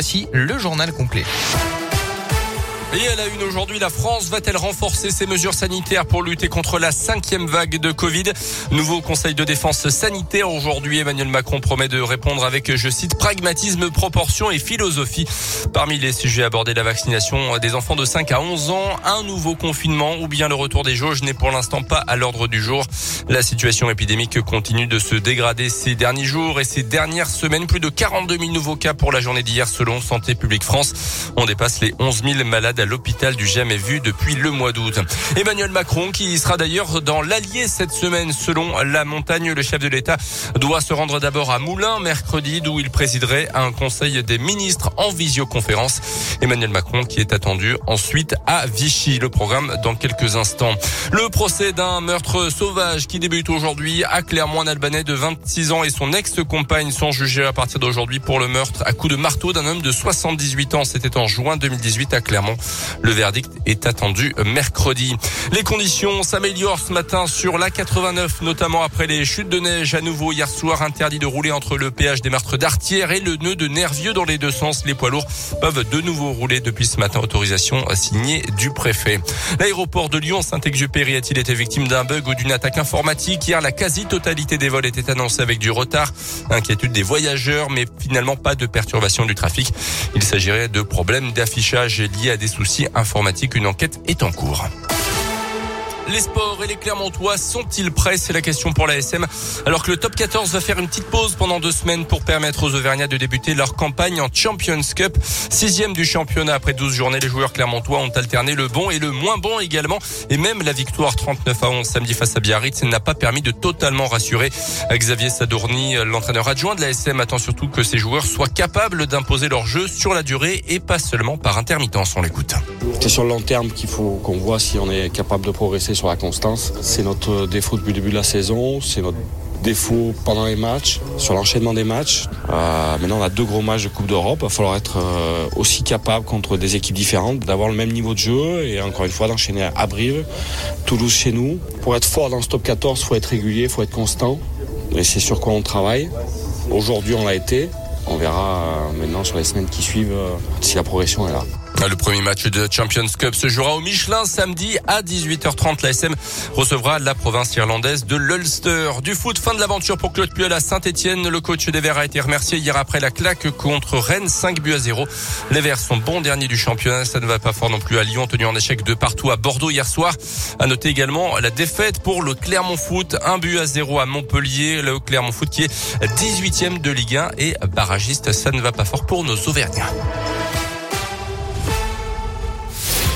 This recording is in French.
Voici le journal complet. Et à la une aujourd'hui, la France va-t-elle renforcer ses mesures sanitaires pour lutter contre la cinquième vague de Covid? Nouveau conseil de défense sanitaire aujourd'hui. Emmanuel Macron promet de répondre avec, je cite, pragmatisme, proportion et philosophie. Parmi les sujets abordés, la vaccination des enfants de 5 à 11 ans, un nouveau confinement ou bien le retour des jauges n'est pour l'instant pas à l'ordre du jour. La situation épidémique continue de se dégrader ces derniers jours et ces dernières semaines. Plus de 42 000 nouveaux cas pour la journée d'hier selon Santé publique France. On dépasse les 11 000 malades à l'hôpital du Jamais vu depuis le mois d'août. Emmanuel Macron, qui sera d'ailleurs dans l'Allier cette semaine, selon la montagne, le chef de l'État doit se rendre d'abord à Moulins mercredi, d'où il présiderait un conseil des ministres en visioconférence. Emmanuel Macron qui est attendu ensuite à Vichy. Le programme dans quelques instants. Le procès d'un meurtre sauvage qui débute aujourd'hui à Clermont, un Albanais de 26 ans et son ex-compagne sont jugés à partir d'aujourd'hui pour le meurtre à coups de marteau d'un homme de 78 ans. C'était en juin 2018 à Clermont. Le verdict est attendu mercredi. Les conditions s'améliorent ce matin sur la 89, notamment après les chutes de neige à nouveau hier soir. Interdit de rouler entre le péage des meurtres d'Artière et le nœud de Nervieux dans les deux sens. Les poids lourds peuvent de nouveau rouler depuis ce matin. Autorisation signée du préfet. L'aéroport de Lyon Saint-Exupéry a-t-il été victime d'un bug ou d'une attaque informatique? Hier, la quasi-totalité des vols était annoncée avec du retard. Inquiétude des voyageurs, mais finalement pas de perturbation du trafic. Il s'agirait de problèmes d'affichage liés à des soucis informatiques. Une enquête est en cours. Les sports et les Clermontois sont-ils prêts? C'est la question pour la SM. Alors que le top 14 va faire une petite pause pendant deux semaines pour permettre aux Auvergnats de débuter leur campagne en Champions Cup. Sixième du championnat après 12 journées, les joueurs clermontois ont alterné le bon et le moins bon également. Et même la victoire 39 à 11 samedi face à Biarritz n'a pas permis de totalement rassurer Xavier Sadourny, l'entraîneur adjoint de la SM, attend surtout que ces joueurs soient capables d'imposer leur jeu sur la durée et pas seulement par intermittence. On l'écoute. C'est sur le long terme qu'il faut qu'on voit si on est capable de progresser sur la constance. C'est notre défaut depuis le début de la saison, c'est notre défaut pendant les matchs, sur l'enchaînement des matchs. Euh, maintenant, on a deux gros matchs de Coupe d'Europe. Il va falloir être euh, aussi capable contre des équipes différentes, d'avoir le même niveau de jeu et encore une fois d'enchaîner à Brive, Toulouse chez nous. Pour être fort dans ce top 14, il faut être régulier, il faut être constant. Et c'est sur quoi on travaille. Aujourd'hui, on l'a été. On verra euh, maintenant sur les semaines qui suivent si la progression est là. Le premier match de Champions Cup se jouera au Michelin samedi à 18h30. La SM recevra la province irlandaise de l'Ulster. Du foot, fin de l'aventure pour Claude Puel à Saint-Etienne. Le coach des Verts a été remercié hier après la claque contre Rennes, 5 buts à 0. Les Verts sont bons derniers du championnat. Ça ne va pas fort non plus à Lyon, tenu en échec de partout à Bordeaux hier soir. À noter également la défaite pour le Clermont Foot, un but à 0 à Montpellier. Le Clermont Foot qui est 18e de Ligue 1 et barragiste. Ça ne va pas fort pour nos Auvergnats.